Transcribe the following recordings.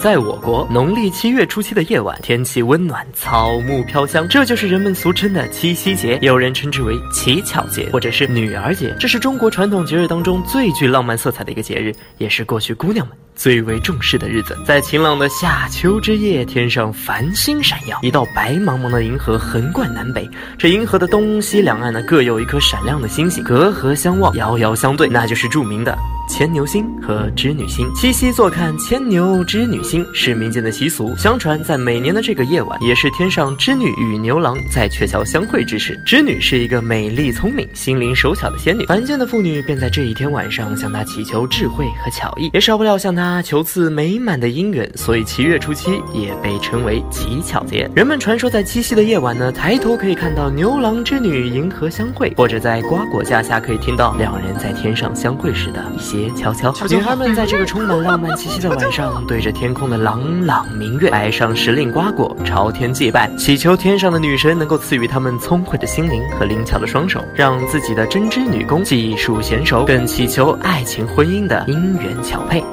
在我国，农历七月初七的夜晚，天气温暖，草木飘香，这就是人们俗称的七夕节，有人称之为乞巧节，或者是女儿节。这是中国传统节日当中最具浪漫色彩的一个节日，也是过去姑娘们。最为重视的日子，在晴朗的夏秋之夜，天上繁星闪耀，一道白茫茫的银河横贯南北。这银河的东西两岸呢，各有一颗闪亮的星星，隔河相望，遥遥相对，那就是著名的。牵牛星和织女星，七夕坐看牵牛织女星是民间的习俗。相传在每年的这个夜晚，也是天上织女与牛郎在鹊桥相会之时。织女是一个美丽聪明、心灵手巧的仙女，凡间的妇女便在这一天晚上向她祈求智慧和巧艺，也少不了向她求赐美满的姻缘。所以七月初七也被称为乞巧节。人们传说在七夕的夜晚呢，抬头可以看到牛郎织女银河相会，或者在瓜果架下可以听到两人在天上相会时的一些。悄悄，女孩们在这个充满浪漫气息的晚上，对着天空的朗朗明月，摆上时令瓜果，朝天祭拜，祈求天上的女神能够赐予她们聪慧的心灵和灵巧的双手，让自己的针织女工技术娴熟，更祈求爱情婚姻的姻缘巧配。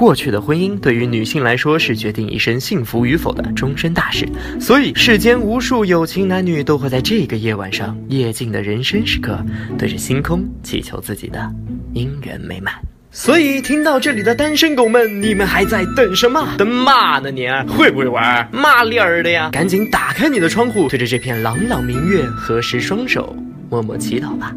过去的婚姻对于女性来说是决定一生幸福与否的终身大事，所以世间无数有情男女都会在这个夜晚上，夜静的人生时刻，对着星空祈求自己的姻缘美满。所以听到这里的单身狗们，你们还在等什么？等嘛呢？你会不会玩？嘛里儿的呀？赶紧打开你的窗户，对着这片朗朗明月，合十双手，默默祈祷吧。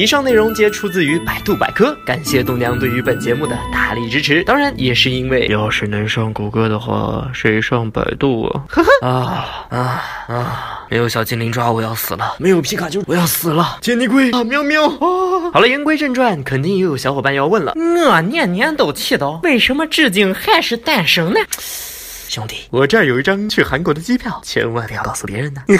以上内容皆出自于百度百科，感谢度娘对于本节目的大力支持。当然，也是因为要是能上谷歌的话，谁上百度啊？呵呵啊啊啊！没有小精灵抓我要死了，没有皮卡丘我要死了，杰尼龟啊喵喵！好了，言归正传，肯定又有小伙伴要问了，我年年都祈祷，为什么至今还是单身呢？兄弟，我这儿有一张去韩国的机票，千万不要告诉别人呢。